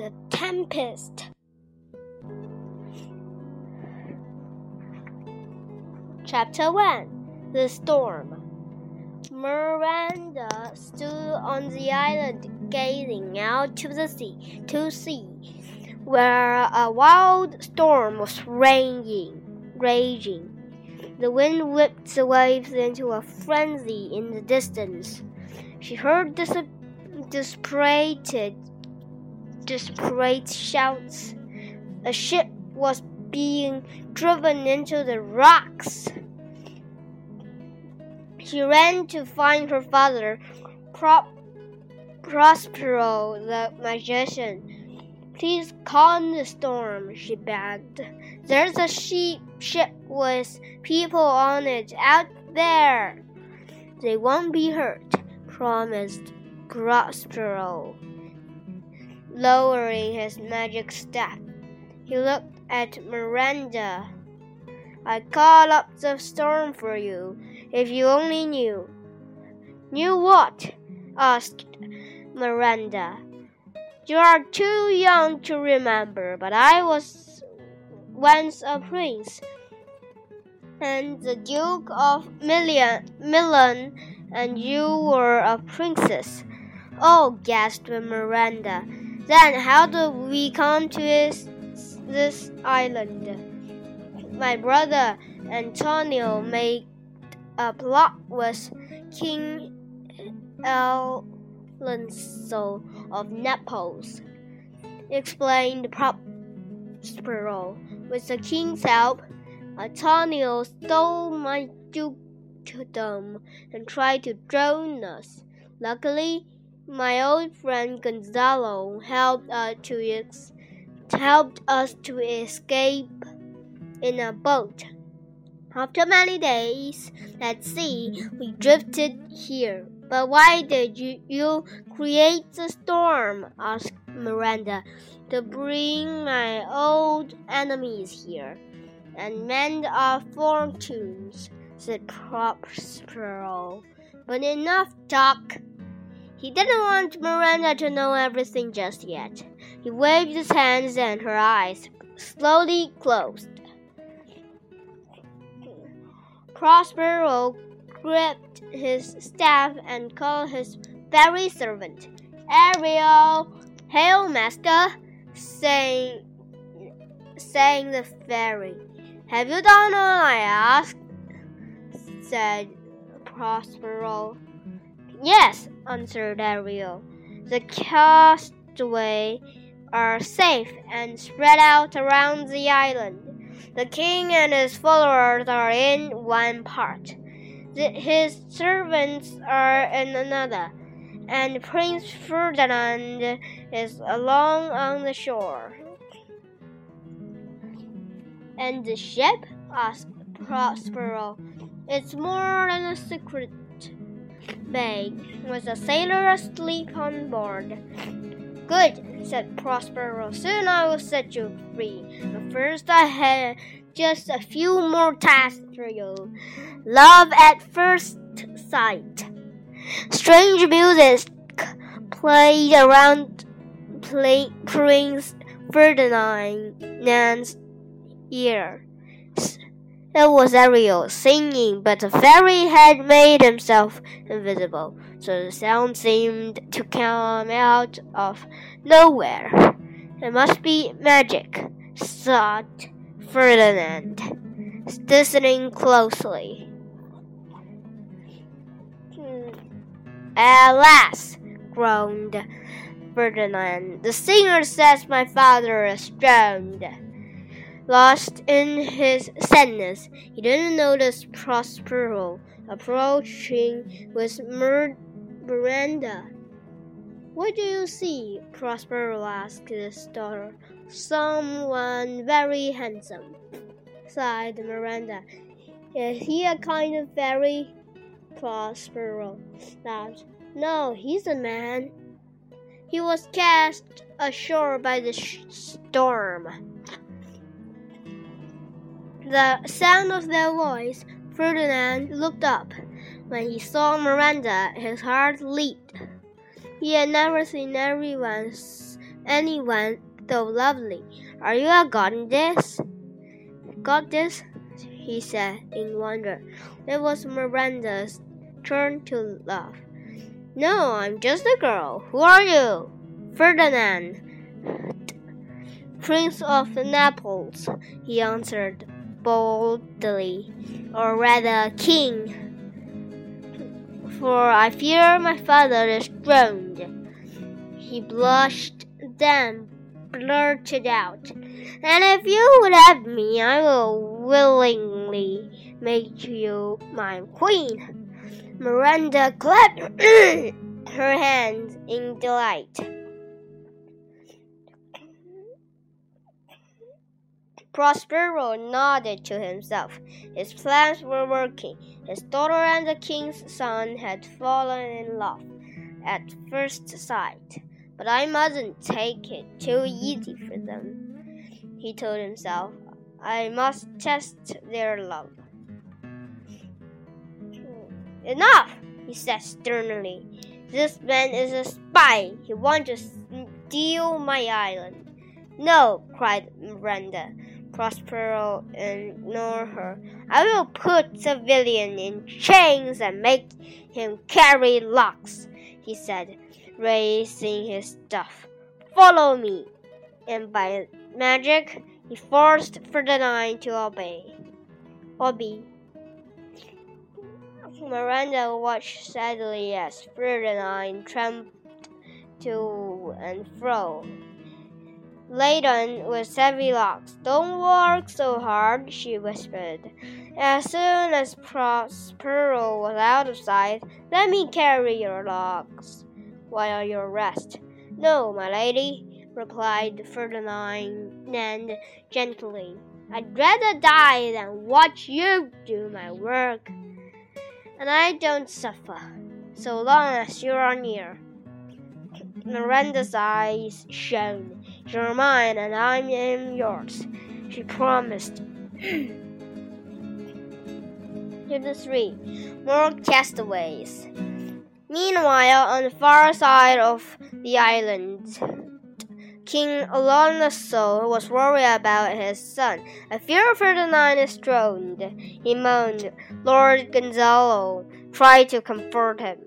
The Tempest. Chapter 1 The Storm. Miranda stood on the island gazing out to the sea to see where a wild storm was raging raging. The wind whipped the waves into a frenzy in the distance. She heard the desperate, desperate shouts. A ship was being driven into the rocks. She ran to find her father, Pro- Prospero the magician. Please calm the storm, she begged. There's a sheep ship with people on it out there. They won't be hurt, promised Prospero, lowering his magic staff. He looked at Miranda. I called up the storm for you, if you only knew. Knew what? asked Miranda. You are too young to remember, but I was once a prince, and the Duke of Milan, Milan and you were a princess. Oh, gasped Miranda. Then how did we come to this, this island? My brother Antonio made a plot with King Alonso of Naples, explained Prospero. With the king's help, Antonio stole my dukedom and tried to drown us. Luckily, my old friend Gonzalo helped us to ex- helped us to escape in a boat. After many days at sea, we drifted here. But why did you, you create the storm? asked Miranda. To bring my old enemies here and mend our fortunes, said Prospero. But enough talk. He didn't want Miranda to know everything just yet. He waved his hands and her eyes slowly closed. Prospero gripped his staff and called his fairy servant. Ariel, hail, master, saying, saying the fairy. Have you done all I asked? said Prospero. Yes, answered Ariel. The castaways are safe and spread out around the island. The king and his followers are in one part. The, his servants are in another, and Prince Ferdinand is along on the shore. And the ship? asked Prospero. It's more than a secret bay, with a sailor asleep on board. Good, said Prospero. Soon I will set you free. But first I have just a few more tasks for you. Love at first sight. Strange music played around play, Prince Ferdinand's ear. It was Ariel singing, but the fairy had made himself invisible, so the sound seemed to come out of nowhere. It must be magic, thought Ferdinand, listening closely. Alas, groaned Ferdinand, the singer says my father is drowned. Lost in his sadness, he didn't notice Prospero approaching with Miranda. What do you see? Prospero asked his daughter. Someone very handsome, sighed Miranda. Is he a kind of fairy? Prospero laughed. No, he's a man. He was cast ashore by the storm. The sound of their voice, Ferdinand looked up. When he saw Miranda, his heart leaped. He had never seen anyone anyone so lovely. Are you a goddess? Goddess, he said in wonder. It was Miranda's turn to laugh. No, I'm just a girl. Who are you? Ferdinand, Prince of Naples, he answered boldly, or rather, king. For I fear my father is drowned. He blushed, then blurted out, And if you would have me, I will willingly make you my queen. Miranda clapped her hands in delight. Prospero nodded to himself. His plans were working. His daughter and the king's son had fallen in love at first sight. But I mustn't take it too easy for them, he told himself. I must test their love. Enough, he said sternly. This man is a spy. He wants to steal my island. No, cried Miranda. Prospero ignored her. I will put Civilian in chains and make him carry locks, he said, raising his staff. Follow me. And by magic, he forced Ferdinand to obey. Obey. Miranda watched sadly as Ferdinand tramped to and fro, laden with heavy locks. Don't work so hard, she whispered. As soon as Prospero was out of sight, let me carry your locks while you rest. No, my lady, replied Ferdinand gently. I'd rather die than watch you do my work and I don't suffer, so long as you are near. Miranda's eyes shone. You're mine, and I am yours, she promised. Chapter 3 More Castaways. Meanwhile, on the far side of the island, King Alonso was worried about his son. I fear Ferdinand is drowned, he moaned. Lord Gonzalo tried to comfort him.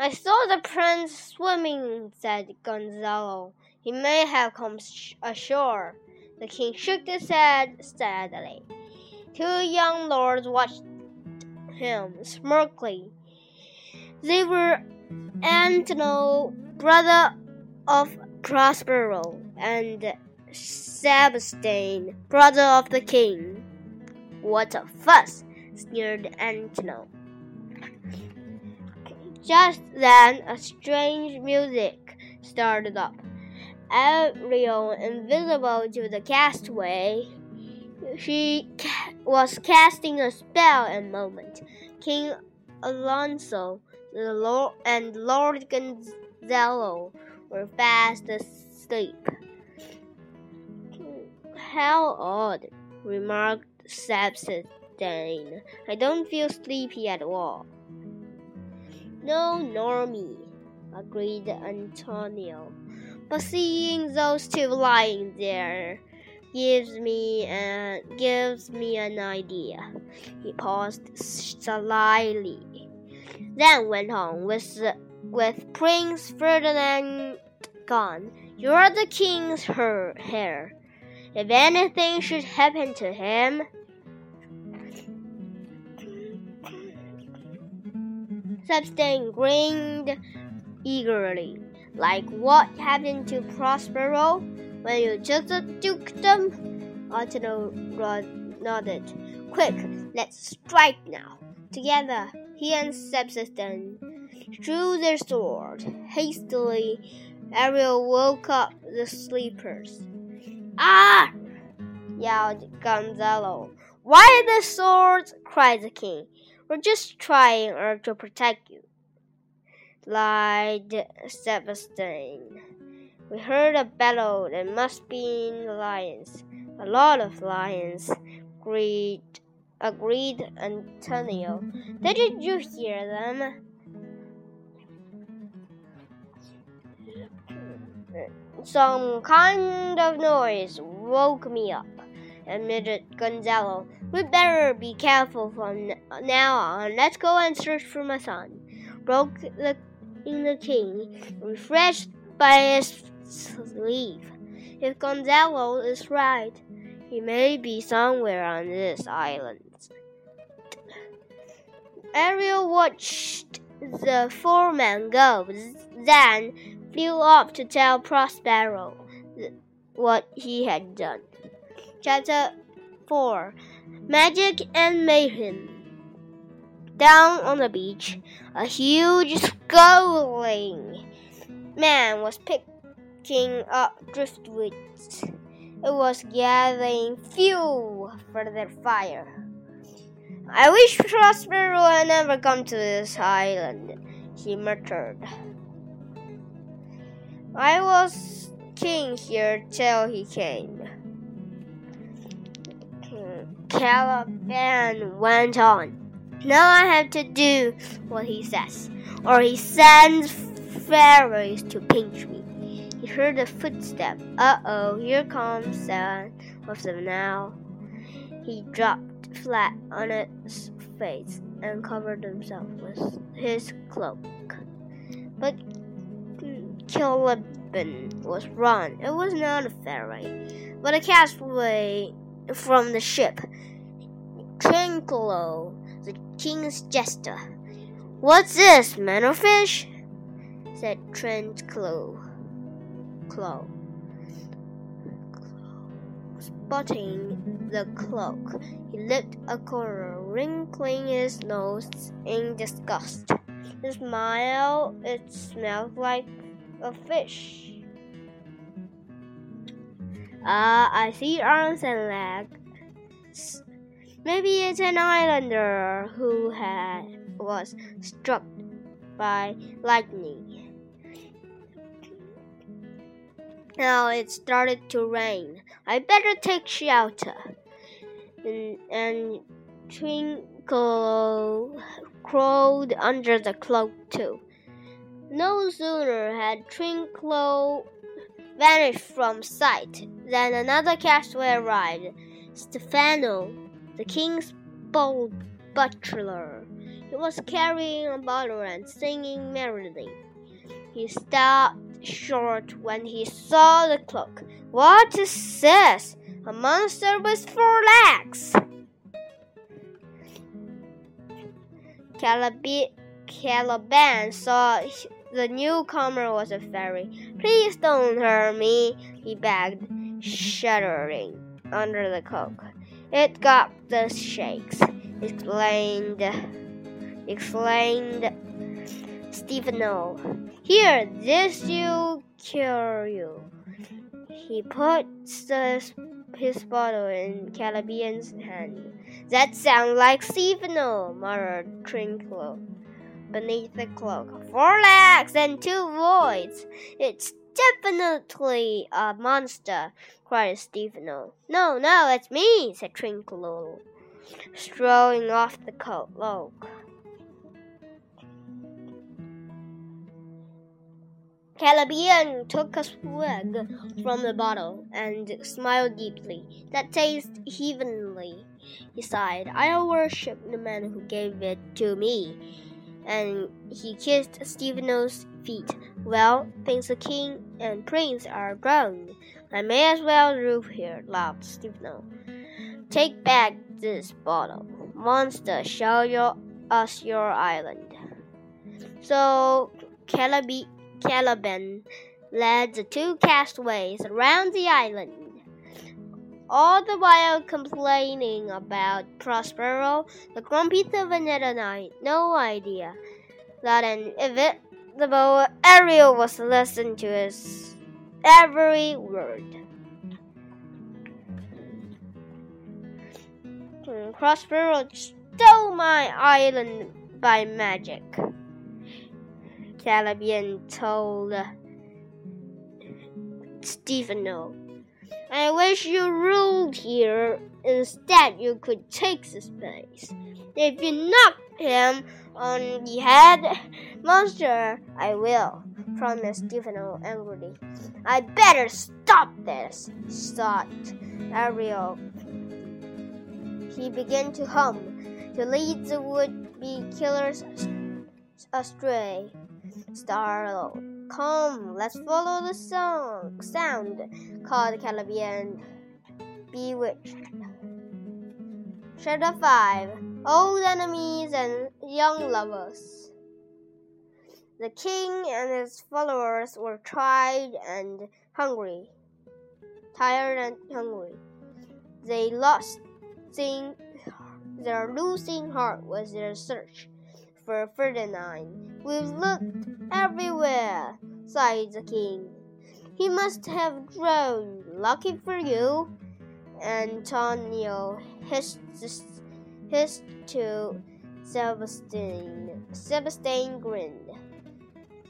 I saw the prince swimming, said Gonzalo. He may have come ashore. The king shook his head sadly. Two young lords watched him smirkingly. They were Antonio, brother of Prospero, and Sebastian, brother of the king. What a fuss! sneered Antonio. Just then, a strange music started up. Ariel, invisible to the castaway, she ca was casting a spell in a moment. King Alonso the Lord, and Lord Gonzalo were fast asleep. How odd, remarked Sebastian. I don't feel sleepy at all. No, nor me, agreed Antonio. But seeing those two lying there gives me a, gives me an idea. He paused slyly, then went on with with Prince Ferdinand gone. You're the king's her heir. If anything should happen to him, Sebastian grinned eagerly. Like what happened to Prospero when you just took them? Antonio nodded. Quick, let's strike now. Together, he and Sebastian drew their swords. Hastily, Ariel woke up the sleepers. Ah! yelled Gonzalo. Why the swords? cried the king. We're just trying to protect you, lied Sebastian. We heard a battle. It must be lions. A lot of lions, agreed, agreed Antonio. Did you hear them? Some kind of noise woke me up, admitted Gonzalo. We'd better be careful from now on. Let's go and search for my son. Broke the, in the king, refreshed by his sleep. If Gonzalo is right, he may be somewhere on this island. Ariel watched the foreman go, then flew off to tell Prospero what he had done. Chapter 4 Magic and Mayhem Down on the beach, a huge scowling man was picking up driftwood. It was gathering fuel for their fire. I wish Prospero had never come to this island, he muttered. I was king here till he came. Caliban went on. Now I have to do what he says, or he sends fairies to pinch me. He heard a footstep. Uh oh, here comes Son of the now. He dropped flat on his face and covered himself with his cloak. But Caliban was wrong. It was not a fairy, but a castaway from the ship. Trinculo, the king's jester. What's this, man or fish? said Trinculo. Clo. Spotting the cloak, he lit a corner, wrinkling his nose in disgust. The smile, it smelled like a fish. Ah, I see arms and legs. Maybe it's an islander who had was struck by lightning. Now it started to rain. I better take shelter. And, and Trinculo crawled under the cloak too. No sooner had Trinculo vanished from sight than another castaway arrived. Stefano, the king's bold butler. He was carrying a bottle and singing merrily. He stopped short when he saw the clock. What is this? A monster with four legs. Caliban saw the newcomer was a fairy. Please don't hurt me, he begged, shuddering under the cloak. It got the shakes, explained, explained Stefano. Here, this will cure you. He puts the, his bottle in Caliban's hand. That sounds like Stefano, muttered Trinculo beneath the cloak. Four legs and two voids. It's definitely a monster, cried Stefano. No, no, it's me, said Trinculo, strolling off the cloak. Caliban took a swig from the bottle and smiled deeply. That tastes heavenly, he sighed. I worship the man who gave it to me and he kissed Stefano's feet. Well, since the king and prince are grown, I may as well live here, laughed Stefano. Take back this bottle. Monster, show your, us your island. So Caliban led the two castaways around the island all the while complaining about Prospero, the grumpy Savanettanite. No idea that an inevitable Ariel was listening to his every word. Hmm, Prospero stole my island by magic. Caliban told Stefano. I wish you ruled here. Instead, you could take the place. If you knock him on the head, monster, I will. promised Stefano angrily. I better stop this, thought Ariel. He began to hum to lead the would-be killers astray. Startled, come, let's follow the song sound, called Caliban, bewitched. Chapter 5 Old Enemies and Young Lovers. The king and his followers were tired and hungry. Tired and hungry. They lost thing, their losing heart was their search for Ferdinand. We've looked everywhere, sighed the king. He must have drowned. Lucky for you. Antonio hissed, hissed to Sebastian. Sebastian grinned.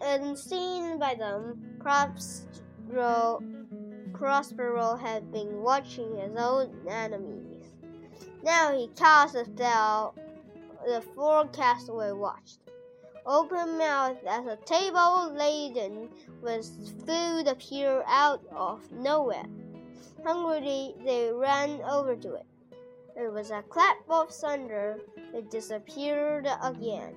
Unseen by them, Prospero, Prospero had been watching his own enemies. Now he cast spell. The four castaway watched, open mouthed as a table laden with food appeared out of nowhere. Hungrily, they ran over to it. It was a clap of thunder. It disappeared again.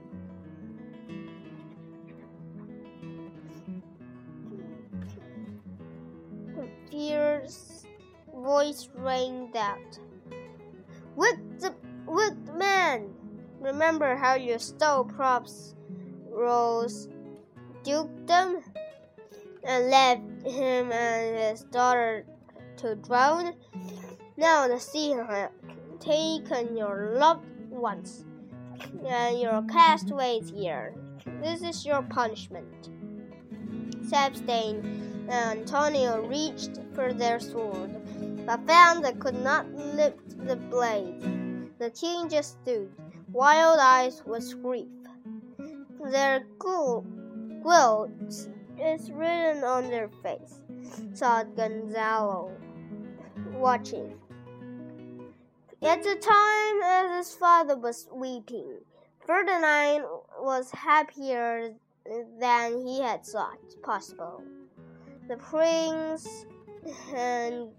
A fierce voice rang out. With the with man! Remember how you stole props, Rose dukedom, and left him and his daughter to drown? Now the sea taken your loved ones and your castaways here. This is your punishment. Sebastian and Antonio reached for their sword, but found they could not lift the blade. The king just stood, wild eyes with grief. Their guilt is written on their face, thought Gonzalo, watching. At the time as his father was weeping, Ferdinand was happier than he had thought possible. The prince had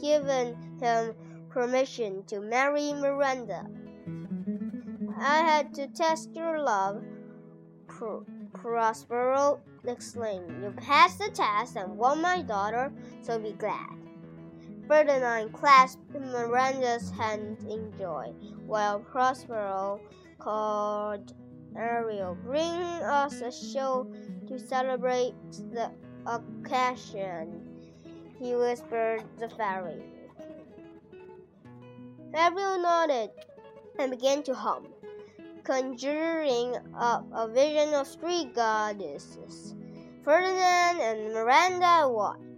given him permission to marry Miranda. I had to test your love, Pro Prospero exclaimed. You passed the test and won my daughter, so be glad. Ferdinand clasped Miranda's hand in joy, while Prospero called Ariel, Bring us a show to celebrate the occasion, he whispered the fairy. Ariel nodded and began to hum, conjuring up a vision of three goddesses. Ferdinand and Miranda watched,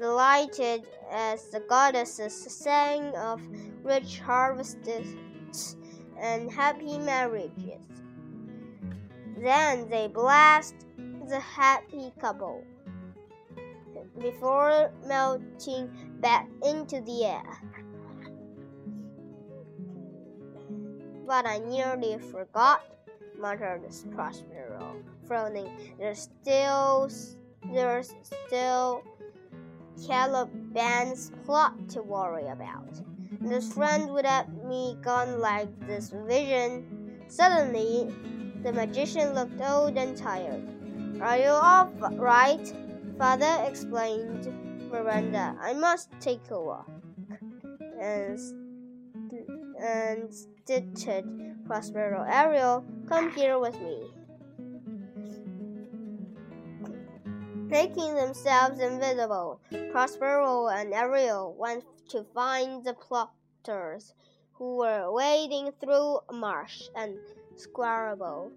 delighted as the goddesses sang of rich harvests and happy marriages. Then they blessed the happy couple before melting back into the air. But I nearly forgot, muttered Prospero, frowning. There's still, there's still Caliban's plot to worry about. This friend would have me gone like this vision. Suddenly, the magician looked old and tired. Are you all right? Father explained Miranda. I must take a walk. And, and stitched Prospero Ariel, come here with me. Making themselves invisible, Prospero and Ariel went to find the plotters who were wading through marsh and squarable.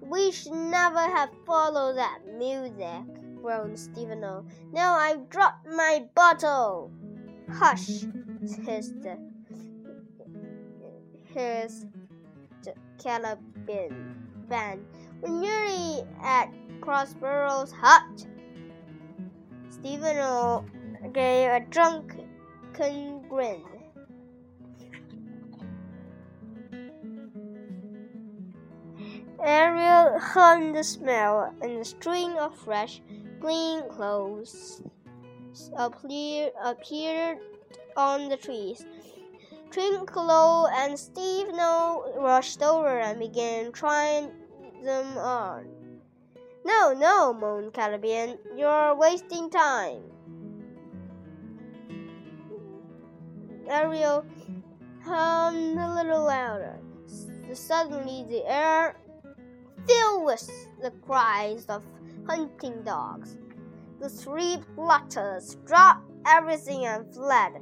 We should never have followed that music, groaned Stefano. Now I've dropped my bottle. Hush, hissed his Caliban. We're nearly at Prospero's hut. Stefano gave a drunken grin. Ariel hummed the smell, and a string of fresh, clean clothes appeared, appeared on the trees. Trinculo and Stephano rushed over and began trying them on. No, no, moaned Caliban, you're wasting time. Ariel hummed a little louder. Suddenly, the air filled with the cries of hunting dogs. The three plotters dropped everything and fled.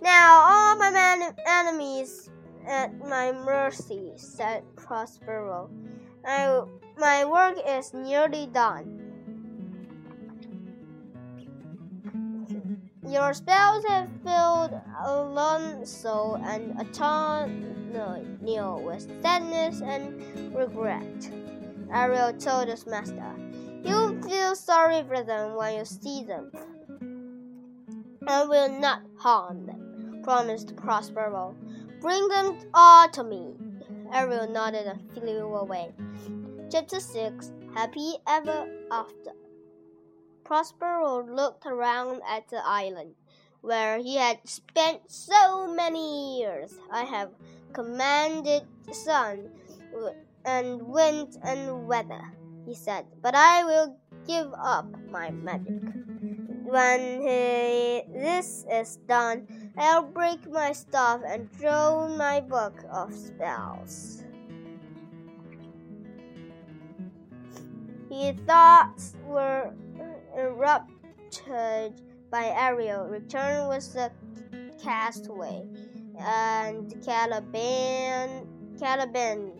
Now all my man- enemies at my mercy, said Prospero. I, my work is nearly done. Your spells have filled Alonso and Antonio with sadness and regret. Ariel told his master. You'll feel sorry for them when you see them. I will not harm them, promised Prospero. Bring them all to me. Ariel nodded and flew away. Chapter 6 Happy Ever After. Prospero looked around at the island where he had spent so many years. I have commanded sun and wind and weather, he said, but I will give up my magic. When he, this is done, I'll break my staff and throw my book of spells. His thoughts were interrupted by Ariel, returned with the castaway, and Caliban. Caliban,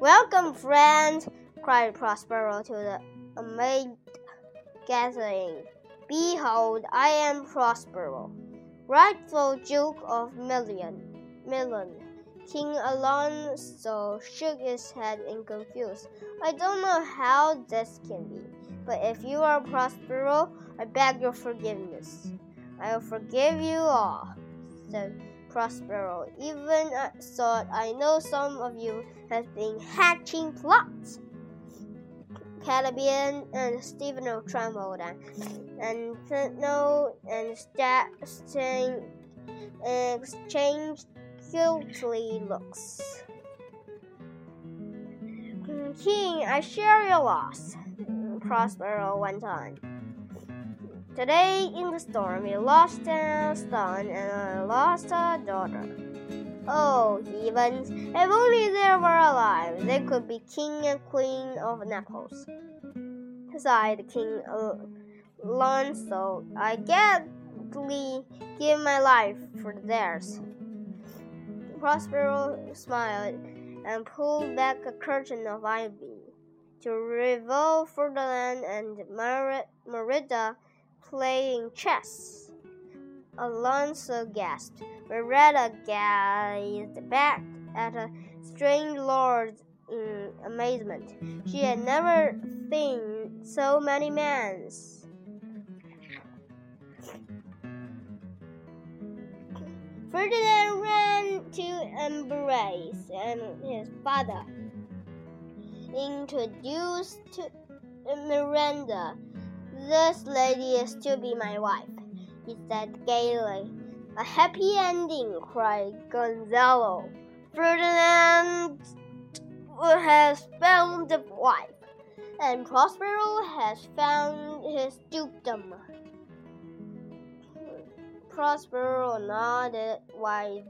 welcome, friend! cried Prospero to the amazed gathering. Behold, I am Prospero, rightful Duke of Milan. Milan. King Alonso shook his head in confusion. I don't know how this can be, but if you are Prospero, I beg your forgiveness. I will forgive you all, said Prospero. Even uh, I thought I know some of you have been hatching plots. Caliban and Stephano trembled, and, and Fentano and Stain exchanged guilty looks. Mm, king, I share your loss, mm, Prospero went on. Today in the storm, we lost a son and I lost a daughter. Oh, heavens, if only they were alive, they could be king and queen of Naples. Sighed King Alonso, I gladly give my life for theirs. Prospero smiled and pulled back a curtain of ivy to reveal Ferdinand and Miranda playing chess. Alonso gasped. Miranda gazed back at a strange lord in amazement. She had never seen so many men. Ferdinand ran to embrace and his father introduced to Miranda this lady is to be my wife, he said gaily. A happy ending, cried Gonzalo. Ferdinand has found a wife, and Prospero has found his dukedom. Prospero nodded wisely.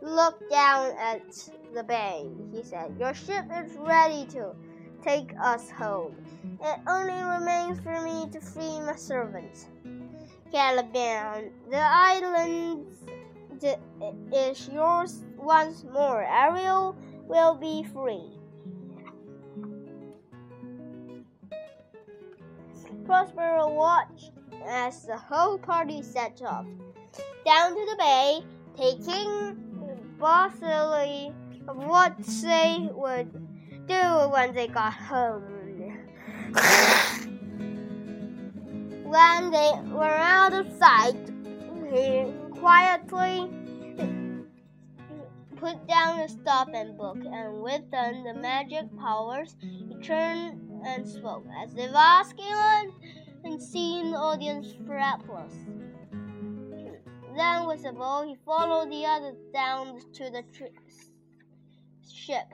Look down at the bay, he said. Your ship is ready to take us home. It only remains for me to free my servants. Caliban, the island is yours once more. Ariel will be free. Prospero watched as the whole party set off down to the bay, taking bossily of what they would do when they got home. when they were out of sight, he quietly put down the stopping book, and with them the magic powers, he turned and spoke, as if asking and seeing the audience breathless. Then, with a bow, he followed the others down to the ship.